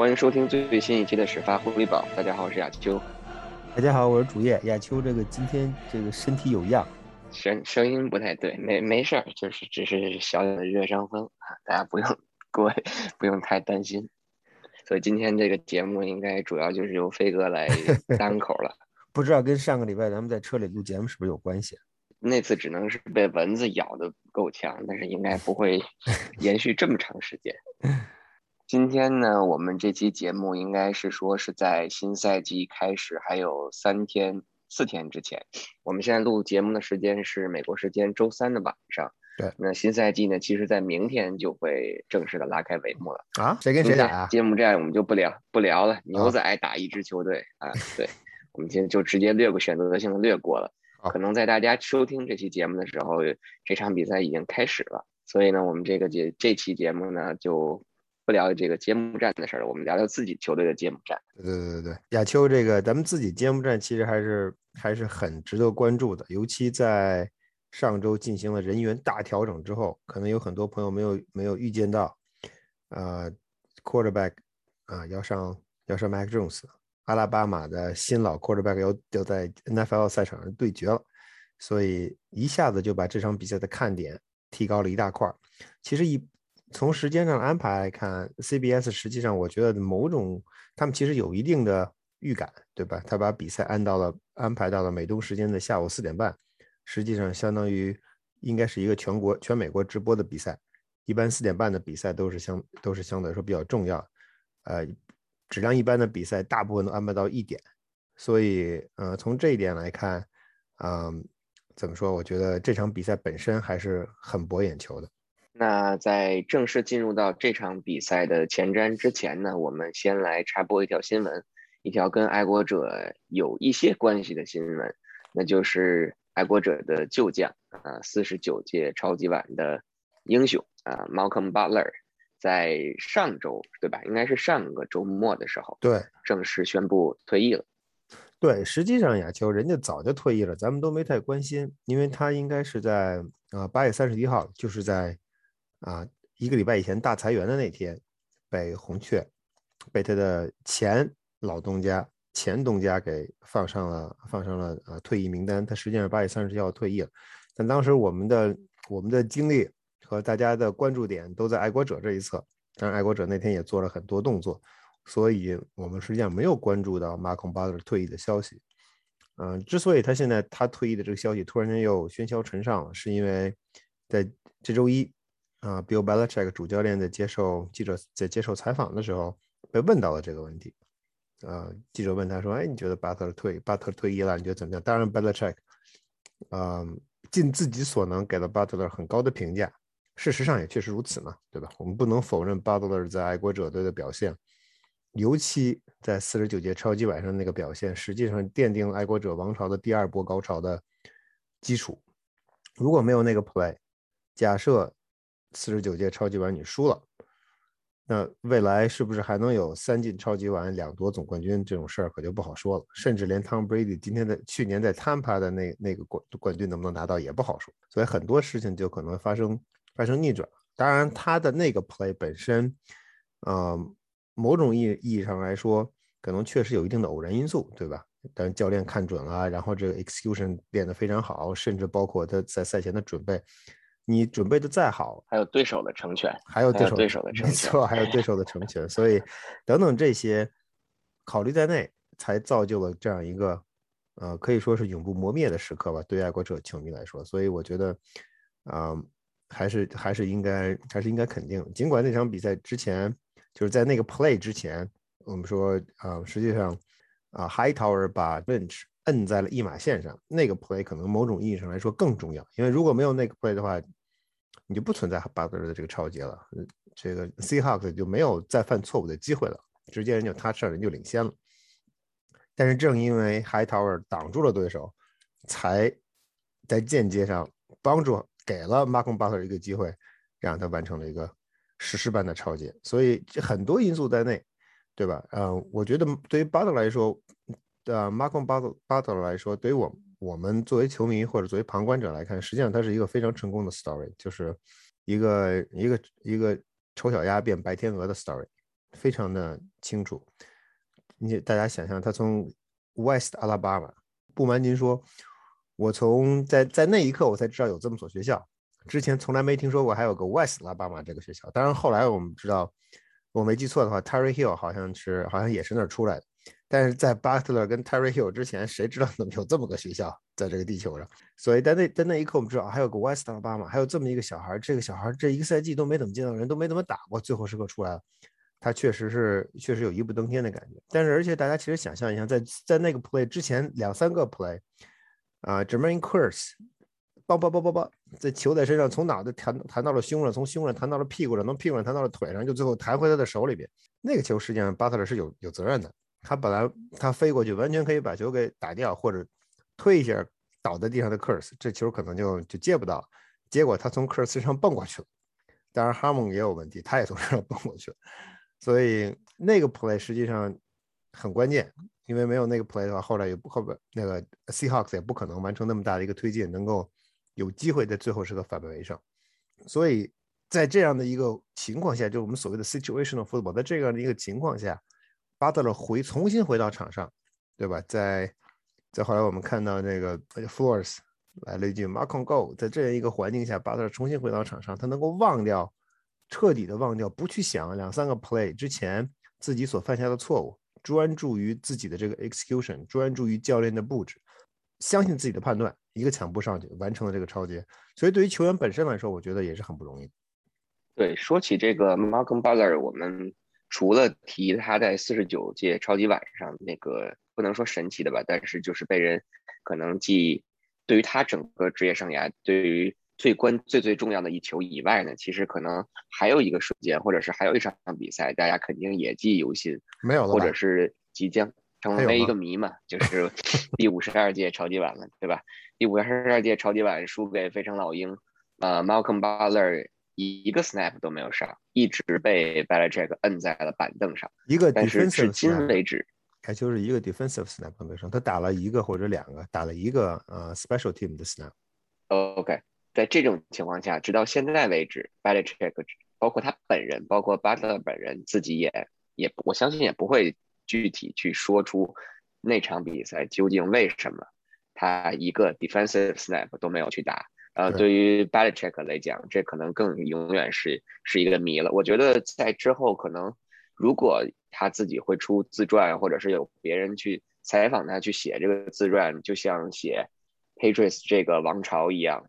欢迎收听最新一期的始发狐狸堡。大家好，我是亚秋。大家好，我是主页亚秋。这个今天这个身体有恙，声声音不太对，没没事儿，就是只是小小的热伤风啊，大家不用 过不用太担心。所以今天这个节目应该主要就是由飞哥来 单口了。不知道跟上个礼拜咱们在车里录节目是不是有关系？那次只能是被蚊子咬的够呛，但是应该不会 延续这么长时间。今天呢，我们这期节目应该是说是在新赛季开始还有三天四天之前。我们现在录节目的时间是美国时间周三的晚上。对，那新赛季呢，其实在明天就会正式的拉开帷幕了啊！谁跟谁打啊？揭幕战我们就不聊不聊了。牛仔打一支球队啊，对，我们今天就直接略过，选择性的略过了。可能在大家收听这期节目的时候，这场比赛已经开始了，所以呢，我们这个节这期节目呢就。不聊这个揭幕战的事儿，我们聊聊自己球队的揭幕战。对对对对，亚秋，这个咱们自己揭幕战其实还是还是很值得关注的，尤其在上周进行了人员大调整之后，可能有很多朋友没有没有预见到，呃，quarterback 啊要上要上 Mac Jones，阿拉巴马的新老 quarterback 要要在 NFL 赛场上对决了，所以一下子就把这场比赛的看点提高了一大块。其实一。从时间上安排来看，CBS 实际上我觉得某种他们其实有一定的预感，对吧？他把比赛安到了安排到了美东时间的下午四点半，实际上相当于应该是一个全国全美国直播的比赛。一般四点半的比赛都是相都是相对来说比较重要，呃，质量一般的比赛大部分都安排到一点，所以呃从这一点来看，嗯，怎么说？我觉得这场比赛本身还是很博眼球的。那在正式进入到这场比赛的前瞻之前呢，我们先来插播一条新闻，一条跟爱国者有一些关系的新闻，那就是爱国者的旧将啊，四十九届超级碗的英雄啊，Malcolm Butler，在上周对吧？应该是上个周末的时候，对，正式宣布退役了。对，实际上亚秋人家早就退役了，咱们都没太关心，因为他应该是在啊八月三十一号，就是在。啊，一个礼拜以前大裁员的那天，被红雀，被他的前老东家、前东家给放上了放上了呃退役名单。他实际上八月三十号退役了，但当时我们的我们的精力和大家的关注点都在爱国者这一侧。当然，爱国者那天也做了很多动作，所以我们实际上没有关注到马孔巴特退役的消息。嗯，之所以他现在他退役的这个消息突然间又喧嚣尘上了，是因为在这周一。啊，Bill Belichick 主教练在接受记者在接受采访的时候被问到了这个问题。呃，记者问他说：“哎，你觉得巴特退巴特退役了，你觉得怎么样？”当然，Belichick，嗯，尽自己所能给了巴特勒很高的评价。事实上也确实如此嘛，对吧？我们不能否认巴特勒在爱国者队的表现，尤其在四十九届超级碗上那个表现，实际上奠定了爱国者王朝的第二波高潮的基础。如果没有那个 play，假设。四十九届超级碗你输了，那未来是不是还能有三进超级碗、两夺总冠军这种事儿可就不好说了。甚至连 Tom Brady 今天的去年在 Tampa 的那那个冠冠军能不能拿到也不好说。所以很多事情就可能发生发生逆转。当然，他的那个 play 本身，嗯，某种意意义上来说，可能确实有一定的偶然因素，对吧？但是教练看准了，然后这个 execution 练得非常好，甚至包括他在赛前的准备。你准备的再好，还有对手的成全，还有对手对手的成全，没错，还有对手的成全，所以等等这些考虑在内，才造就了这样一个呃，可以说是永不磨灭的时刻吧，对爱国者球迷来说。所以我觉得，啊，还是还是应该还是应该肯定，尽管那场比赛之前就是在那个 play 之前，我们说啊，实际上啊，Hightower 把 Bench 摁在了一马线上，那个 play 可能某种意义上来说更重要，因为如果没有那个 play 的话。你就不存在巴特勒的这个超节了，这个 Seahawks 就没有再犯错误的机会了，直接人就他上人就领先了。但是正因为 Hightower 挡住了对手，才在间接上帮助给了 Malcolm Butler 一个机会，让他完成了一个史诗般的超节。所以很多因素在内，对吧？嗯，我觉得对于 Butler 来说，呃，Malcolm Butler 来说，对于我。我们作为球迷或者作为旁观者来看，实际上它是一个非常成功的 story，就是一个一个一个丑小鸭变白天鹅的 story。非常的清楚。你大家想象他从 West Alabama，不瞒您说，我从在在那一刻我才知道有这么所学校，之前从来没听说过还有个 West Alabama 这个学校。当然后来我们知道，我没记错的话，Terry Hill 好像是好像也是那儿出来的。但是在 Butler 跟 Terry Hill 之前，谁知道怎么有这么个学校在这个地球上？所以在那在那一刻，我们知道还有个 West Alabama，还有这么一个小孩。这个小孩这一个赛季都没怎么见到人，都没怎么打过，最后时刻出来了。他确实是确实有一步登天的感觉，但是而且大家其实想象一下，在在那个 play 之前两三个 play，啊，Jermaine Curse，梆梆梆梆梆，在球在身上从脑袋弹弹到了胸上，从胸上弹到了屁股上，从屁股上弹到了腿上，就最后弹回他的手里边。那个球实际上巴特勒是有有责任的，他本来他飞过去完全可以把球给打掉，或者推一下倒在地上的 Curse，这球可能就就接不到。结果他从 Curse 身上蹦过去了，当然哈蒙也有问题，他也从身上蹦过去了。所以那个 play 实际上很关键，因为没有那个 play 的话，后来也不后边那个 Seahawks 也不可能完成那么大的一个推进，能够有机会在最后是个反败为胜。所以在这样的一个情况下，就我们所谓的 situational football，在这样的一个情况下，巴特勒回重新回到场上，对吧？在在后来我们看到那个 Flores 来了一句 Mark on go，在这样一个环境下，巴特勒重新回到场上，他能够忘掉。彻底的忘掉，不去想两三个 play 之前自己所犯下的错误，专注于自己的这个 execution，专注于教练的布置，相信自己的判断，一个抢步上去完成了这个超节。所以对于球员本身来说，我觉得也是很不容易。对，说起这个 Malcolm Butler，我们除了提他在四十九届超级晚上那个不能说神奇的吧，但是就是被人可能记对于他整个职业生涯对于。最关最最重要的一球以外呢，其实可能还有一个瞬间，或者是还有一场比赛，大家肯定也记忆犹新。没有了，或者是即将成为一个谜嘛？就是 第五十二届超级碗了，对吧？第五十二届超级碗输给费城老鹰，呃，Malcolm Butler 一个 snap 都没有上，一直被 Belichick 摁在了板凳上。一个但是至今为止，还就是一个 defensive snap 都没上，他打了一个或者两个，打了一个呃 special team 的 snap。OK。在这种情况下，直到现在为止，Belichick 包括他本人，包括 Butler 本人自己也也，我相信也不会具体去说出那场比赛究竟为什么他一个 defensive snap 都没有去打。呃，对于 Belichick 来讲，这可能更永远是是一个谜了。我觉得在之后可能，如果他自己会出自传，或者是有别人去采访他去写这个自传，就像写 Patriots 这个王朝一样。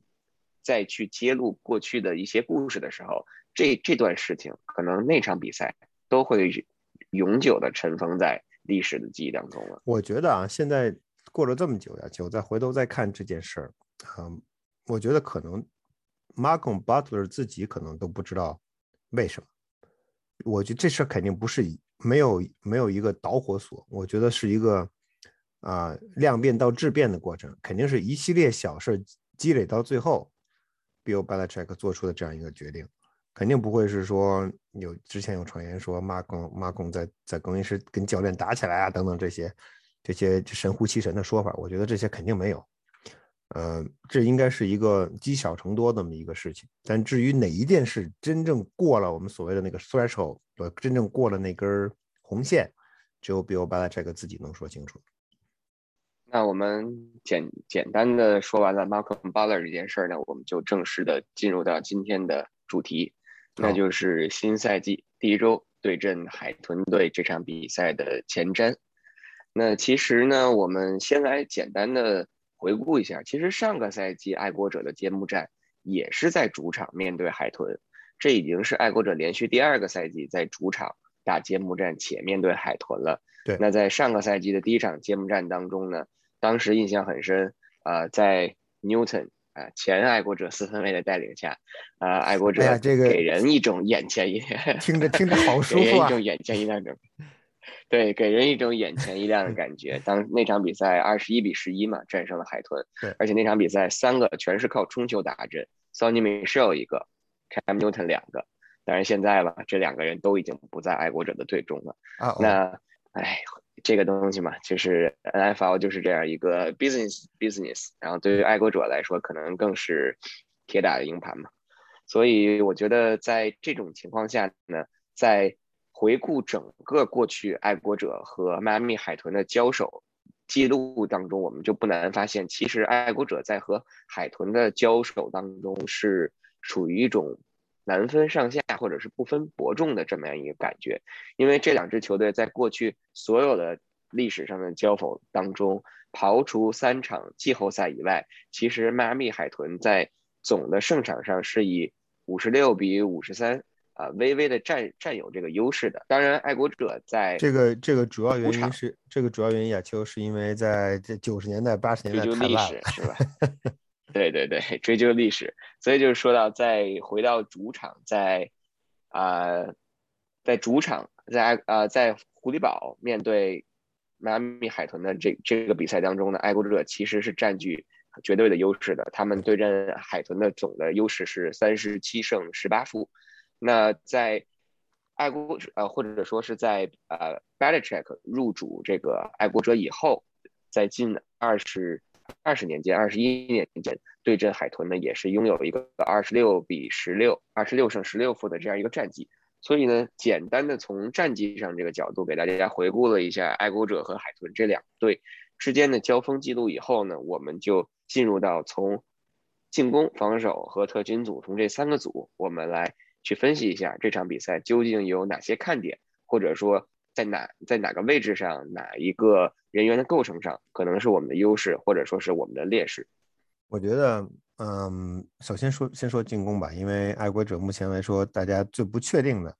再去揭露过去的一些故事的时候，这这段事情可能那场比赛都会永久的尘封在历史的记忆当中了。我觉得啊，现在过了这么久呀，就再回头再看这件事儿，嗯，我觉得可能 Malcolm Butler 自己可能都不知道为什么。我觉得这事儿肯定不是没有没有一个导火索，我觉得是一个啊量变到质变的过程，肯定是一系列小事积累到最后。Bill Belichick 做出的这样一个决定，肯定不会是说有之前有传言说马孔马孔在在更衣室跟教练打起来啊等等这些这些神乎其神的说法，我觉得这些肯定没有。呃，这应该是一个积少成多这么一个事情。但至于哪一件事真正过了我们所谓的那个 threshold，呃，真正过了那根红线，只有 Bill Belichick 自己能说清楚。那我们简简单的说完了 Malcolm Butler 这件事儿呢，我们就正式的进入到今天的主题，那就是新赛季第一周对阵海豚队这场比赛的前瞻。那其实呢，我们先来简单的回顾一下，其实上个赛季爱国者的揭幕战也是在主场面对海豚，这已经是爱国者连续第二个赛季在主场打揭幕战且面对海豚了。对，那在上个赛季的第一场揭幕战当中呢？当时印象很深，啊，在 Newton 啊前爱国者四分卫的带领下，啊，爱国者这个给人一种眼前一听着听着好 舒服啊，给人一种眼前一亮的，对，给人一种眼前一亮的感觉。当那场比赛二十一比十一嘛，战胜了海豚，对，而且那场比赛三个全是靠冲球打阵，Sonny Michel 一个，Cam Newton 两个，当然现在吧，这两个人都已经不在爱国者的队中了，啊，那，哎。这个东西嘛，就是 NFL 就是这样一个 business business，然后对于爱国者来说，可能更是铁打的营盘嘛。所以我觉得在这种情况下呢，在回顾整个过去爱国者和迈阿密海豚的交手记录当中，我们就不难发现，其实爱国者在和海豚的交手当中是属于一种难分上下或者是不分伯仲的这么样一个感觉，因为这两支球队在过去所有的历史上的交锋当中，刨除三场季后赛以外，其实迈阿密海豚在总的胜场上是以五十六比五十三。啊，微微的占占有这个优势的。当然，爱国者在这个这个主要原因是这个主要原因，亚秋是因为在这九十年代八十年代追究历史是吧？对对对，追究历史。所以就是说到再回到主场，在啊，在主场在啊在狐狸堡面对迈阿密海豚的这这个比赛当中呢，爱国者其实是占据绝对的优势的。他们对阵海豚的总的优势是三十七胜十八负。那在爱国者呃，或者说是在呃 b a l i c h e k 入主这个爱国者以后，在近二十二十年间、二十一年间对阵海豚呢，也是拥有一个二十六比十六、二十六胜十六负的这样一个战绩。所以呢，简单的从战绩上这个角度给大家回顾了一下爱国者和海豚这两队之间的交锋记录以后呢，我们就进入到从进攻、防守和特勤组从这三个组，我们来。去分析一下这场比赛究竟有哪些看点，或者说在哪在哪个位置上，哪一个人员的构成上可能是我们的优势，或者说是我们的劣势。我觉得，嗯，首先说先说进攻吧，因为爱国者目前来说，大家最不确定的，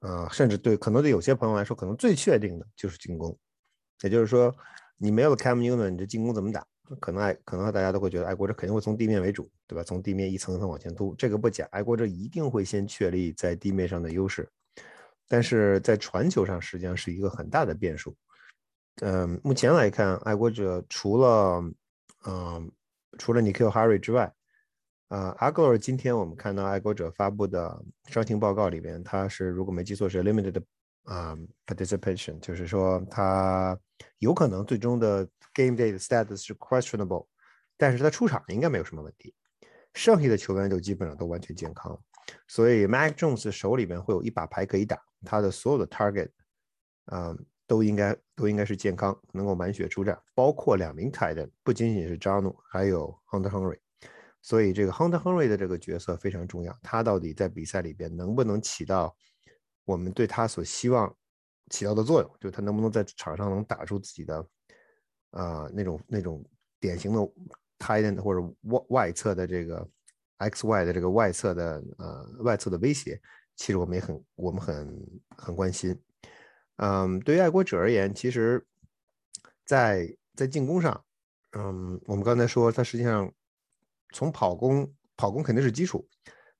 嗯，甚至对可能对有些朋友来说，可能最确定的就是进攻。也就是说，你没有 Cam Newton，你这进攻怎么打？可能爱可能大家都会觉得爱国者肯定会从地面为主，对吧？从地面一层一层往前突，这个不假。爱国者一定会先确立在地面上的优势，但是在传球上实际上是一个很大的变数。嗯，目前来看，爱国者除了嗯除了 Nikhil Harry 之外，啊，阿格尔今天我们看到爱国者发布的伤情报告里边，他是如果没记错是 limited 啊 participation，就是说他有可能最终的。Game day 的 status 是 questionable，但是他出场应该没有什么问题。剩下的球员就基本上都完全健康，所以 Mac Jones 手里面会有一把牌可以打，他的所有的 target，嗯，都应该都应该是健康，能够满血出战，包括两名 tight，不仅仅是 John，还有 Hunter Henry。所以这个 Hunter Henry 的这个角色非常重要，他到底在比赛里边能不能起到我们对他所希望起到的作用，就他能不能在场上能打出自己的。啊，那种那种典型的 tight end 或者外外侧的这个 X Y 的这个外侧的呃外侧的威胁，其实我们也很我们很很关心。嗯，对于爱国者而言，其实，在在进攻上，嗯，我们刚才说，他实际上从跑攻跑攻肯定是基础，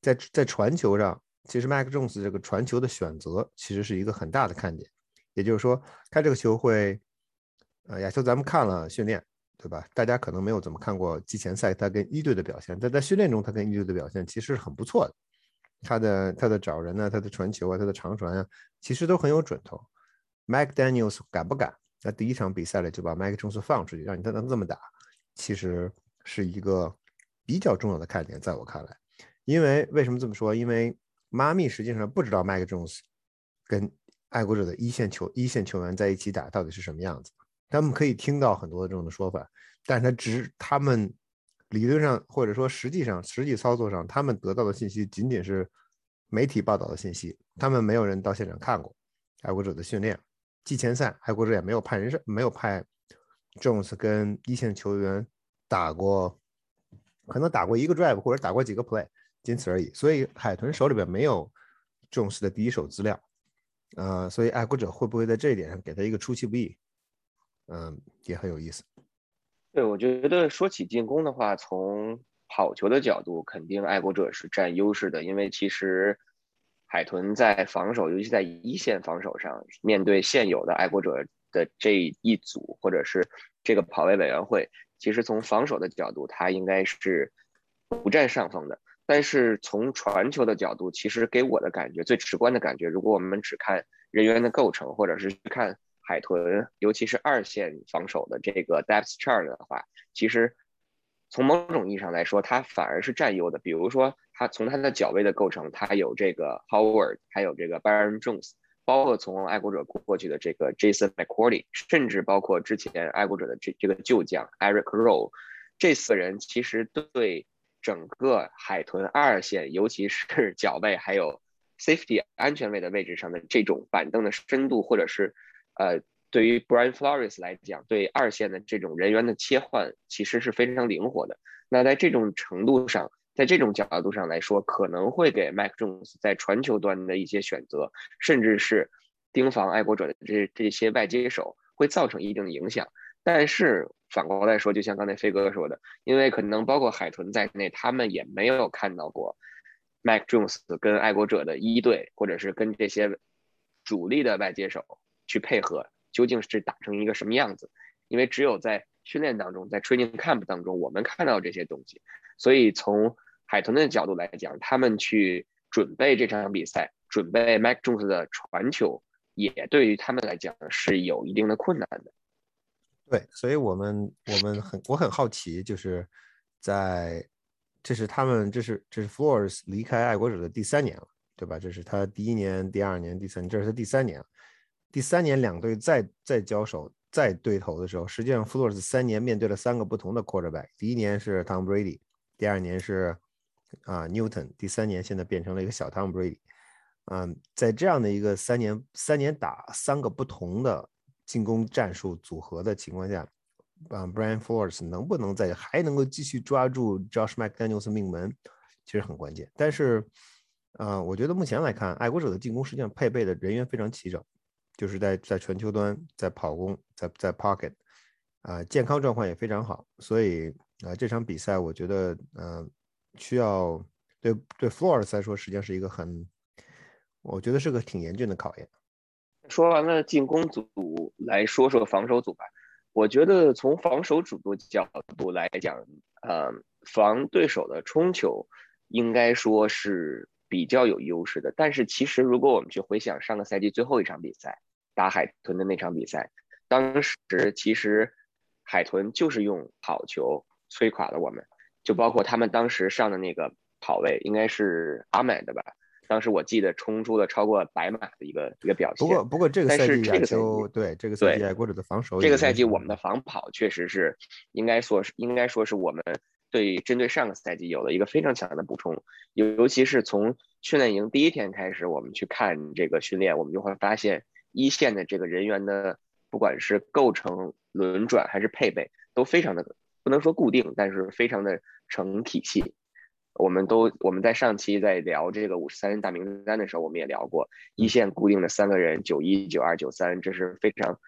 在在传球上，其实 Mac Jones 这个传球的选择其实是一个很大的看点，也就是说，他这个球会。呃，亚秋，咱们看了训练，对吧？大家可能没有怎么看过季前赛他跟一队的表现，但在训练中他跟一队的表现其实是很不错的。他的他的找人呢，他的传球啊，他的长传啊，其实都很有准头。Mike Daniels 敢不敢在第一场比赛里就把 Mike Jones 放出去，让你他能这么打？其实是一个比较重要的看点，在我看来。因为为什么这么说？因为妈咪实际上不知道 Mike Jones 跟爱国者的一线球一线球员在一起打到底是什么样子。他们可以听到很多这种的说法，但是他只他们理论上或者说实际上实际操作上，他们得到的信息仅仅是媒体报道的信息，他们没有人到现场看过爱国者的训练。季前赛，爱国者也没有派人上，没有派 Jones 跟一线球员打过，可能打过一个 drive 或者打过几个 play，仅此而已。所以海豚手里边没有 Jones 的第一手资料，呃，所以爱国者会不会在这一点上给他一个出其不意？嗯，也很有意思。对，我觉得说起进攻的话，从跑球的角度，肯定爱国者是占优势的。因为其实海豚在防守，尤其在一线防守上，面对现有的爱国者的这一组，或者是这个跑位委员会，其实从防守的角度，它应该是不占上风的。但是从传球的角度，其实给我的感觉最直观的感觉，如果我们只看人员的构成，或者是看。海豚，尤其是二线防守的这个 depth chart 的话，其实从某种意义上来说，它反而是占优的。比如说，它从它的脚位的构成，它有这个 Howard，还有这个 Byron Jones，包括从爱国者过去的这个 Jason McCourty，甚至包括之前爱国者的这这个旧将 Eric Rowe，这四个人其实对整个海豚二线，尤其是 脚位还有 safety 安全位的位置上的这种板凳的深度，或者是呃，对于 Brian Flores 来讲，对二线的这种人员的切换，其实是非常灵活的。那在这种程度上，在这种角度上来说，可能会给 Mac Jones 在传球端的一些选择，甚至是盯防爱国者的这这些外接手，会造成一定的影响。但是反过来说，就像刚才飞哥说的，因为可能包括海豚在内，他们也没有看到过 Mac Jones 跟爱国者的一队，或者是跟这些主力的外接手去配合，究竟是打成一个什么样子？因为只有在训练当中，在 training camp 当中，我们看到这些东西，所以从海豚的角度来讲，他们去准备这场比赛，准备 Mac Jones 的传球，也对于他们来讲是有一定的困难的。对，所以我们我们很我很好奇，就是在这是他们这是这是 Flores 离开爱国者的第三年了，对吧？这是他第一年、第二年、第三，这是他第三年。第三年两队再再交手、再对头的时候，实际上 Flores 三年面对了三个不同的 quarterback，第一年是 Tom Brady，第二年是。啊，Newton 第三年现在变成了一个小 Tom Brady，嗯，在这样的一个三年三年打三个不同的进攻战术组合的情况下，啊，Brian Flores 能不能在还能够继续抓住 Josh McDaniels 命门，其实很关键。但是，啊，我觉得目前来看，爱国者的进攻实际上配备的人员非常齐整，就是在在全球端，在跑攻，在在 pocket，啊，健康状况也非常好。所以啊，这场比赛我觉得，嗯。需要对对 Flores 来说，实际上是一个很，我觉得是个挺严峻的考验。说完了进攻组，来说说防守组吧。我觉得从防守组的角度来讲，呃，防对手的冲球应该说是比较有优势的。但是其实如果我们去回想上个赛季最后一场比赛打海豚的那场比赛，当时其实海豚就是用跑球摧垮了我们。就包括他们当时上的那个跑位，应该是阿美的吧？当时我记得冲出了超过百码的一个一个表现。不过不过这个赛季这个赛季对这个赛季爱国者的防守，这个赛季我们的防跑确实是应该说是应该说是我们对针对上个赛季有了一个非常强的补充。尤尤其是从训练营第一天开始，我们去看这个训练，我们就会发现一线的这个人员的不管是构成、轮转还是配备都非常的不能说固定，但是非常的。成体系，我们都我们在上期在聊这个五十三人大名单的时候，我们也聊过一线固定的三个人，九一九二九三，这是非常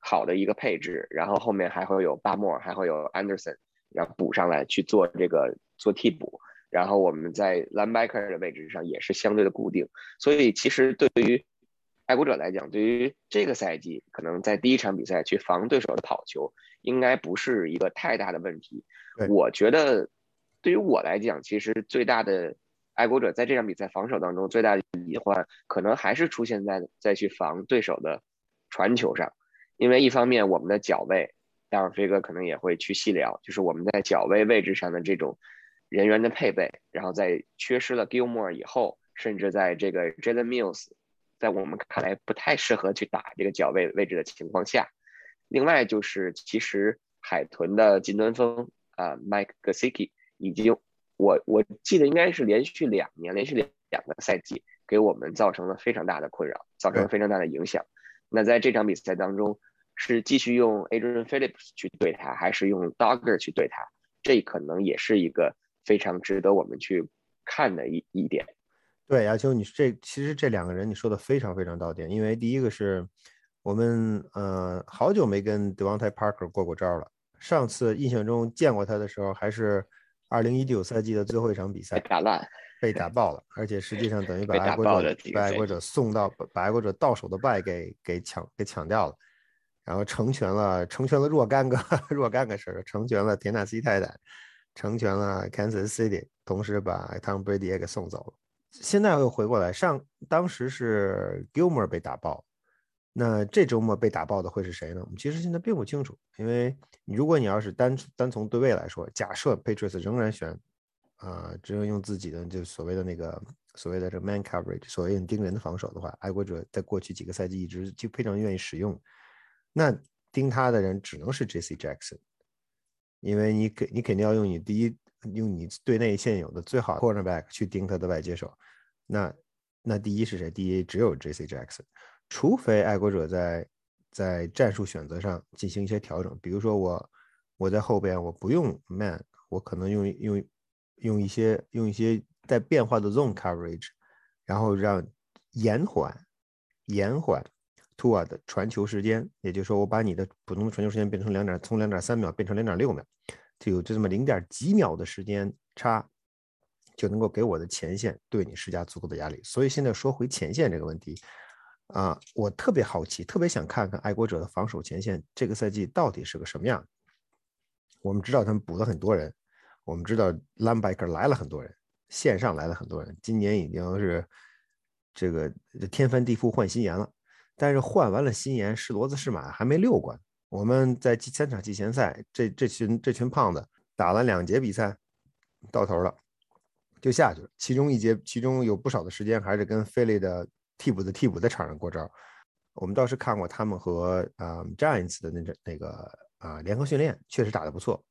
好的一个配置。然后后面还会有巴莫，还会有 Anderson，然后补上来去做这个做替补。然后我们在 linebacker 的位置上也是相对的固定。所以其实对于爱国者来讲，对于这个赛季可能在第一场比赛去防对手的跑球，应该不是一个太大的问题。我觉得，对于我来讲，其实最大的爱国者在这场比赛防守当中最大的隐患，可能还是出现在再去防对手的传球上。因为一方面我们的脚位，待会儿飞哥可能也会去细聊，就是我们在脚位位置上的这种人员的配备，然后在缺失了 Gilmore 以后，甚至在这个 Jalen Mills 在我们看来不太适合去打这个脚位位置的情况下，另外就是其实海豚的金端锋。啊，Mike Gesicki 已经，我我记得应该是连续两年，连续两两个赛季，给我们造成了非常大的困扰，造成了非常大的影响。那在这场比赛当中，是继续用 Adrian Phillips 去对他，还是用 Dogger 去对他？这可能也是一个非常值得我们去看的一一点。对，亚秋，你这其实这两个人你说的非常非常到点，因为第一个是我们呃好久没跟 Devontae Parker 过过招了。上次印象中见过他的时候，还是二零一九赛季的最后一场比赛，打烂，被打爆了，而且实际上等于把爱国者把爱国者送到把爱国者到手的败给给抢给抢掉了，然后成全了成全了若干个 若干个事儿，成全了田纳西泰坦，成全了 Kansas City，同时把 Tom Brady 也给送走了。现在又回过来，上当时是 Gilmore 被打爆。那这周末被打爆的会是谁呢？我们其实现在并不清楚，因为如果你要是单单从对位来说，假设 Patriots 仍然选啊，只有用自己的就所谓的那个所谓的这个 man coverage，所谓盯人的防守的话，爱国者在过去几个赛季一直就非常愿意使用。那盯他的人只能是 J.C. Jackson，因为你肯你肯定要用你第一用你队内现有的最好的 cornerback 去盯他的外接手。那那第一是谁？第一只有 J.C. Jackson，除非爱国者在在战术选择上进行一些调整，比如说我我在后边我不用 man，我可能用用。用一些用一些带变化的 zone coverage，然后让延缓延缓 Tua 的传球时间，也就是说，我把你的普通的传球时间变成两点，从两点三秒变成两点六秒，就有这么零点几秒的时间差，就能够给我的前线对你施加足够的压力。所以现在说回前线这个问题啊，我特别好奇，特别想看看爱国者的防守前线这个赛季到底是个什么样。我们知道他们补了很多人。我们知道 Lambiker 来了很多人，线上来了很多人，今年已经是这个天翻地覆换新颜了。但是换完了新颜，是骡子是马还没溜过。我们在第三场季前赛，这这群这群胖子打了两节比赛，到头了就下去了。其中一节，其中有不少的时间还是跟菲利的替补的替补在场上过招。我们倒是看过他们和啊 Giants 的那阵那个啊联合训练，确实打得不错，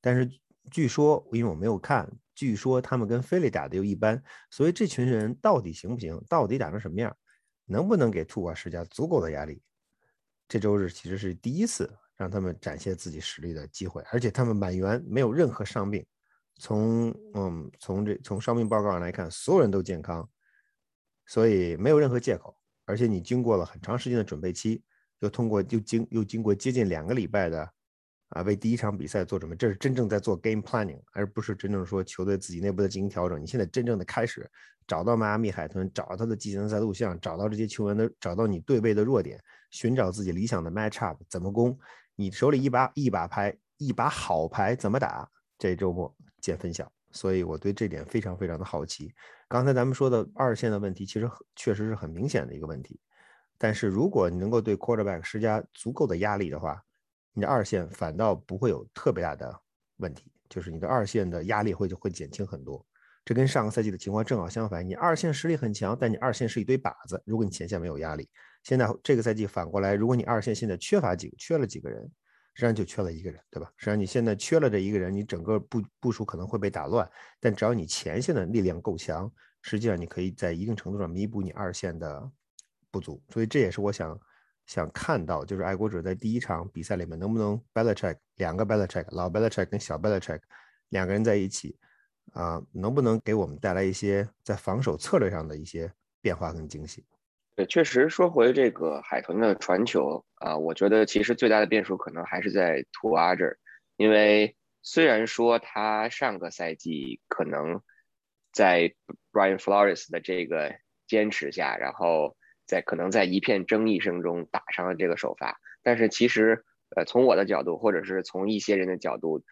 但是。据说，因为我没有看，据说他们跟菲利打的又一般，所以这群人到底行不行？到底打成什么样？能不能给图瓦施加足够的压力？这周日其实是第一次让他们展现自己实力的机会，而且他们满员，没有任何伤病。从嗯，从这从伤病报告上来看，所有人都健康，所以没有任何借口。而且你经过了很长时间的准备期，又通过又经又经过接近两个礼拜的。啊，为第一场比赛做准备，这是真正在做 game planning，而不是真正说球队自己内部的进行调整。你现在真正的开始找到迈阿密海豚，找到他的季前赛录像，找到这些球员的，找到你对位的弱点，寻找自己理想的 match up，怎么攻？你手里一把一把牌，一把好牌怎么打？这周末见分晓。所以我对这点非常非常的好奇。刚才咱们说的二线的问题，其实确实是很明显的一个问题。但是如果你能够对 quarterback 施加足够的压力的话，你的二线反倒不会有特别大的问题，就是你的二线的压力会就会减轻很多。这跟上个赛季的情况正好相反，你二线实力很强，但你二线是一堆靶子。如果你前线没有压力，现在这个赛季反过来，如果你二线现在缺乏几个，缺了几个人，实际上就缺了一个人，对吧？实际上你现在缺了这一个人，你整个部部署可能会被打乱。但只要你前线的力量够强，实际上你可以在一定程度上弥补你二线的不足。所以这也是我想。想看到就是爱国者在第一场比赛里面能不能 Belichick 两个 Belichick 老 Belichick 跟小 Belichick 两个人在一起啊，能不能给我们带来一些在防守策略上的一些变化跟惊喜？对，确实说回这个海豚的传球啊，我觉得其实最大的变数可能还是在图阿这儿，因为虽然说他上个赛季可能在 Brian Flores 的这个坚持下，然后。在可能在一片争议声中打上了这个首发，但是其实，呃，从我的角度，或者是从一些人的角度，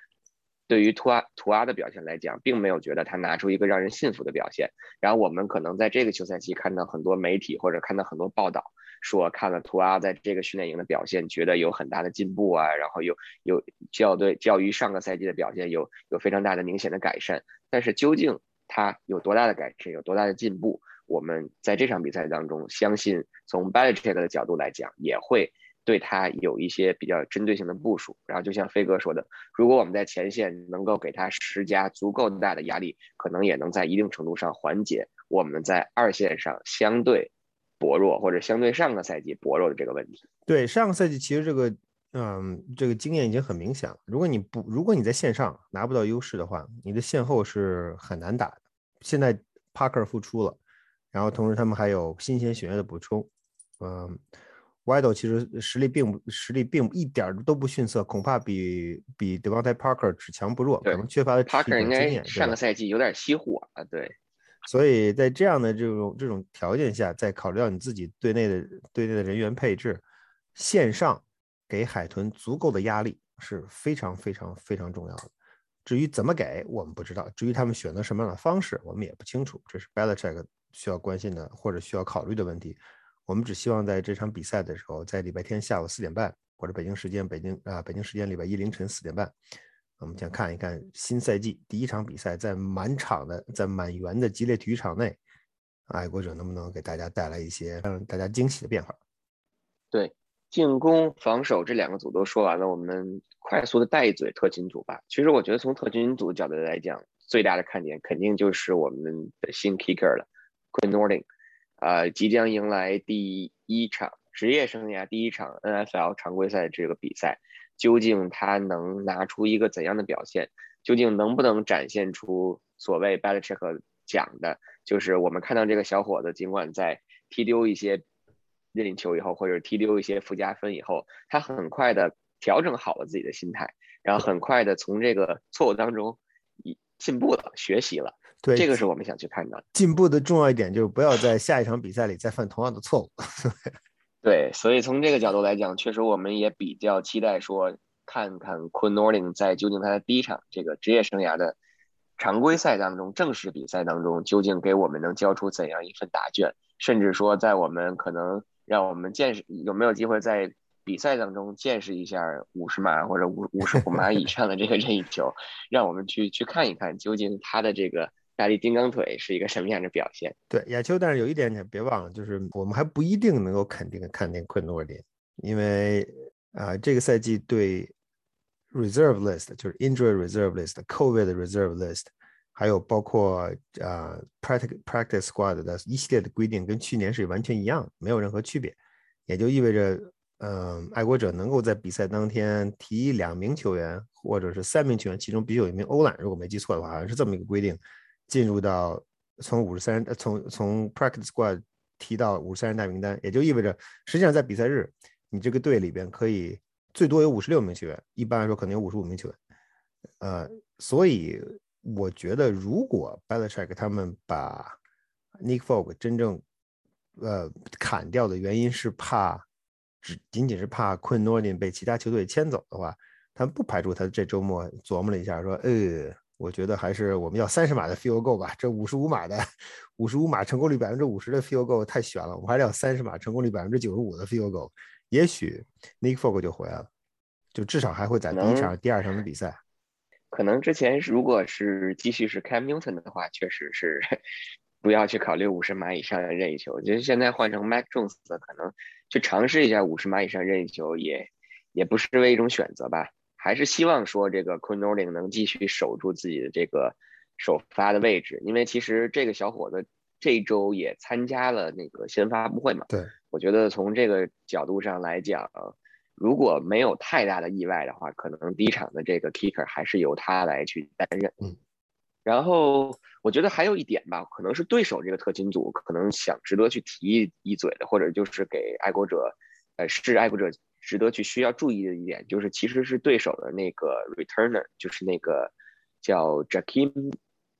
对于图阿图阿的表现来讲，并没有觉得他拿出一个让人信服的表现。然后我们可能在这个休赛期看到很多媒体或者看到很多报道，说看了图阿在这个训练营的表现，觉得有很大的进步啊，然后有有较对较于上个赛季的表现有有非常大的明显的改善。但是究竟他有多大的改善，有多大的进步？我们在这场比赛当中，相信从 Belichick 的角度来讲，也会对他有一些比较针对性的部署。然后，就像飞哥说的，如果我们在前线能够给他施加足够大的压力，可能也能在一定程度上缓解我们在二线上相对薄弱或者相对上个赛季薄弱的这个问题。对，上个赛季其实这个，嗯，这个经验已经很明显了。如果你不，如果你在线上拿不到优势的话，你的线后是很难打的。现在 Parker 复出了。然后同时他们还有新鲜血液的补充，嗯，Wido 其实实力并不实力并一点都不逊色，恐怕比比 Devontae Parker 只强不弱，可能缺乏的 Parker 应该上个赛季有点熄火了，对。所以在这样的这种这种条件下，再考虑到你自己队内的队内的人员配置，线上给海豚足够的压力是非常非常非常重要的。至于怎么给，我们不知道；至于他们选择什么样的方式，我们也不清楚。这是 Belichick。需要关心的或者需要考虑的问题，我们只希望在这场比赛的时候，在礼拜天下午四点半或者北京时间北京啊北京时间礼拜一凌晨四点半，我们想看一看新赛季第一场比赛，在满场的、在满员的激烈体育场内，爱国者能不能给大家带来一些让大家惊喜的变化？对，进攻、防守这两个组都说完了，我们快速的带一嘴特勤组吧。其实我觉得从特勤组角度来讲，最大的看点肯定就是我们的新 kicker 了，Quinn Nording，啊，即将迎来第一场职业生涯第一场 NFL 常规赛这个比赛。究竟他能拿出一个怎样的表现？究竟能不能展现出所谓 Belichick 讲的，就是我们看到这个小伙子，尽管在踢丢一些任意球以后，或者踢丢一些附加分以后，他很快的调整好了自己的心态，然后很快的从这个错误当中进步了，学习了。对，这个是我们想去看到的。进步的重要一点就是不要在下一场比赛里再犯同样的错误。对，所以从这个角度来讲，确实我们也比较期待说，看看 Quinn Nording 在究竟他的第一场这个职业生涯的常规赛当中，正式比赛当中，究竟给我们能交出怎样一份答卷，甚至说在我们可能让我们见识有没有机会在比赛当中见识一下五十码或者五五十五码以上的这个任意球，让我们去去看一看究竟他的这个。大力金刚腿是一个什么样的表现？对亚秋，但是有一点你别忘了，就是我们还不一定能够肯定的看见昆诺林，因为啊，这个赛季对 reserve list 就是 injury reserve list、covid reserve list，还有包括啊 practice practice squad 的一系列的规定，跟去年是完全一样，没有任何区别，也就意味着，嗯，爱国者能够在比赛当天提两名球员或者是三名球员，其中必须有一名欧览，如果没记错的话，好像是这么一个规定。进入到从五十三从从 practice squad 提到五十三人大名单，也就意味着，实际上在比赛日，你这个队里边可以最多有五十六名球员，一般来说可能有五十五名球员。呃，所以我觉得，如果 b e l i c h e c k 他们把 Nick Folk 真正呃砍掉的原因是怕只仅仅是怕 Quinn Nordin 被其他球队牵走的话，他们不排除他这周末琢磨了一下，说呃。我觉得还是我们要三十码的 field goal 吧，这五十五码的五十五码成功率百分之五十的 field goal 太悬了，我们还是要三十码成功率百分之九十五的 field goal。也许 Nick Folk 就回来了，就至少还会在第一场、第二场的比赛。可能之前如果是继续是 Cam Newton 的话，确实是不要去考虑五十码以上的任意球。我觉得现在换成 Mac Jones，可能去尝试一下五十码以上任意球，也也不失为一种选择吧。还是希望说这个 Quinn Nording 能继续守住自己的这个首发的位置，因为其实这个小伙子这周也参加了那个新闻发布会嘛。对，我觉得从这个角度上来讲，如果没有太大的意外的话，可能第一场的这个 kicker 还是由他来去担任。嗯，然后我觉得还有一点吧，可能是对手这个特勤组可能想值得去提一嘴的，或者就是给爱国者，呃，是爱国者。值得去需要注意的一点就是，其实是对手的那个 returner，就是那个叫 Jackim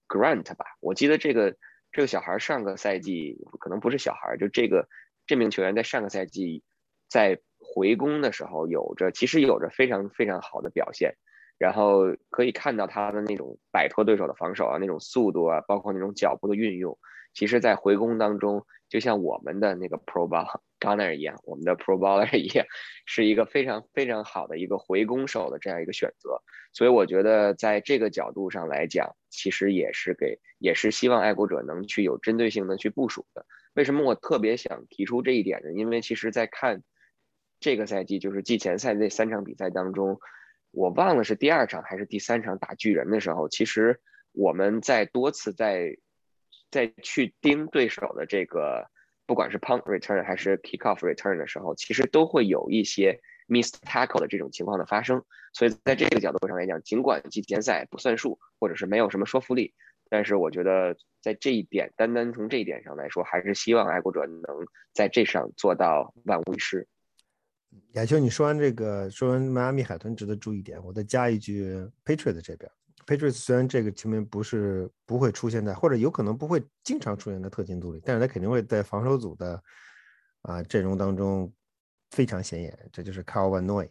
Grant 吧。我记得这个这个小孩上个赛季可能不是小孩，就这个这名球员在上个赛季在回攻的时候有着其实有着非常非常好的表现，然后可以看到他的那种摆脱对手的防守啊，那种速度啊，包括那种脚步的运用，其实在回攻当中。就像我们的那个 Pro Bowler 一样，我们的 Pro Bowler 一样，是一个非常非常好的一个回攻手的这样一个选择。所以我觉得在这个角度上来讲，其实也是给，也是希望爱国者能去有针对性的去部署的。为什么我特别想提出这一点呢？因为其实，在看这个赛季，就是季前赛那三场比赛当中，我忘了是第二场还是第三场打巨人的时候，其实我们在多次在。在去盯对手的这个，不管是 punt return 还是 kick off return 的时候，其实都会有一些 missed tackle 的这种情况的发生。所以在这个角度上来讲，尽管季前赛不算数，或者是没有什么说服力，但是我觉得在这一点，单单从这一点上来说，还是希望爱国者能在这上做到万无一失。亚秋，你说完这个，说完迈阿密海豚值得注意点，我再加一句 Patriot 这边。Patriots 虽然这个球员不是不会出现在，或者有可能不会经常出现在特勤组里，但是他肯定会在防守组的啊阵容当中非常显眼。这就是 Carl Van Noy，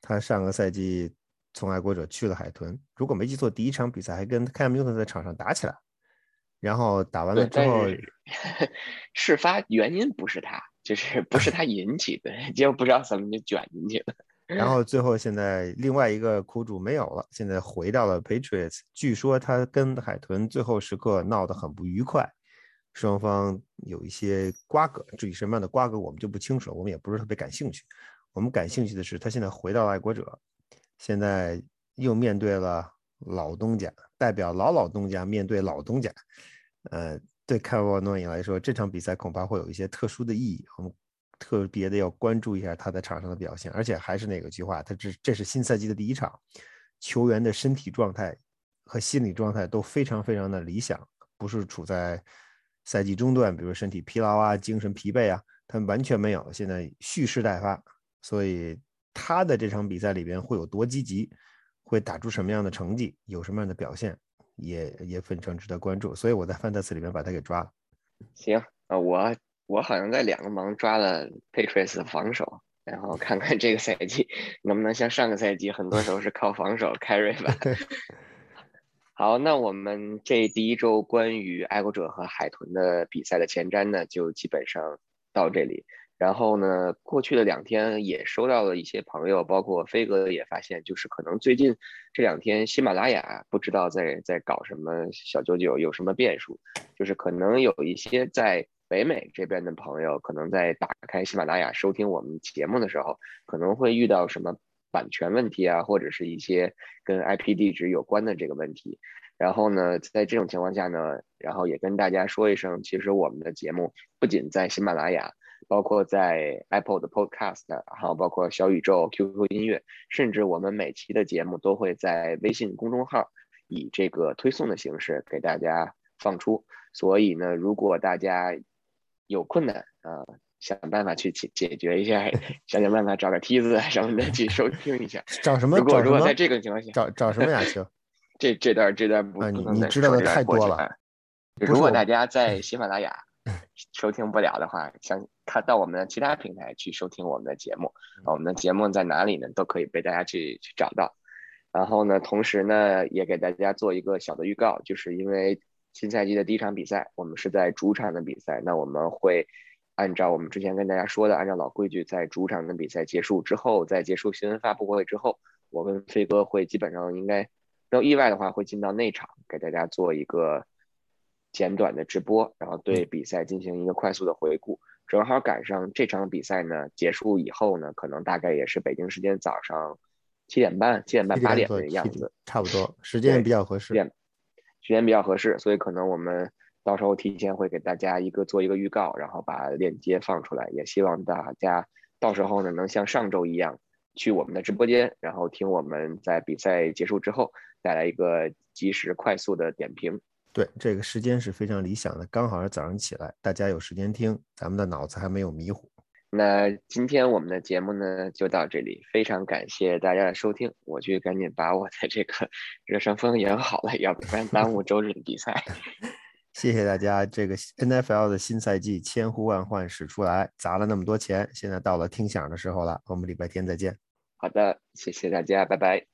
他上个赛季从爱国者去了海豚，如果没记错，第一场比赛还跟 Cam Newton 在场上打起来，然后打完了之后，事发原因不是他，就是不是他引起的，结果不知道怎么就卷进去了。然后 最后现在另外一个苦主没有了，现在回到了 Patriots。据说他跟海豚最后时刻闹得很不愉快，双方有一些瓜葛，至于什么样的瓜葛我们就不清楚了，我们也不是特别感兴趣。我们感兴趣的是他现在回到了爱国者，现在又面对了老东家，代表老老东家面对老东家。呃，对凯沃诺伊来说，这场比赛恐怕会有一些特殊的意义。我们。特别的要关注一下他在场上的表现，而且还是那个句话，他这这是新赛季的第一场，球员的身体状态和心理状态都非常非常的理想，不是处在赛季中段，比如身体疲劳啊、精神疲惫啊，他完全没有，现在蓄势待发，所以他的这场比赛里边会有多积极，会打出什么样的成绩，有什么样的表现，也也非常值得关注，所以我在范特斯里面把他给抓了。行啊，我。我好像在两个盲抓了 Patriots 的防守，然后看看这个赛季能不能像上个赛季，很多时候是靠防守 carry 吧。好，那我们这第一周关于爱国者和海豚的比赛的前瞻呢，就基本上到这里。然后呢，过去的两天也收到了一些朋友，包括飞哥也发现，就是可能最近这两天喜马拉雅不知道在在搞什么小九九，有什么变数，就是可能有一些在。北美这边的朋友可能在打开喜马拉雅收听我们节目的时候，可能会遇到什么版权问题啊，或者是一些跟 IP 地址有关的这个问题。然后呢，在这种情况下呢，然后也跟大家说一声，其实我们的节目不仅在喜马拉雅，包括在 Apple 的 Podcast，还有包括小宇宙、QQ 音乐，甚至我们每期的节目都会在微信公众号以这个推送的形式给大家放出。所以呢，如果大家有困难啊，想办法去解解决一下，想想办法找个梯子什么的去收听一下。找什么？如果如果在这个情况下，找找什么呀？就这这段这段不你你知道的太多了。如果大家在 喜马拉雅收听不了的话，想看到我们的其他平台去收听我们的节目。我们的节目在哪里呢？都可以被大家去去找到。然后呢，同时呢，也给大家做一个小的预告，就是因为。新赛季的第一场比赛，我们是在主场的比赛。那我们会按照我们之前跟大家说的，按照老规矩，在主场的比赛结束之后，在结束新闻发布会之后，我跟飞哥会基本上应该没有意外的话，会进到内场给大家做一个简短的直播，然后对比赛进行一个快速的回顾。正好赶上这场比赛呢结束以后呢，可能大概也是北京时间早上七点半、七点半、八点的样子，差不多时间也比较合适。时间比较合适，所以可能我们到时候提前会给大家一个做一个预告，然后把链接放出来。也希望大家到时候呢能像上周一样去我们的直播间，然后听我们在比赛结束之后带来一个及时快速的点评。对，这个时间是非常理想的，刚好是早上起来，大家有时间听，咱们的脑子还没有迷糊。那今天我们的节目呢就到这里，非常感谢大家的收听。我去赶紧把我的这个 热伤风养好了，要不然耽误周日的比赛。谢谢大家，这个 NFL 的新赛季千呼万唤始出来，砸了那么多钱，现在到了听响的时候了。我们礼拜天再见。好的，谢谢大家，拜拜。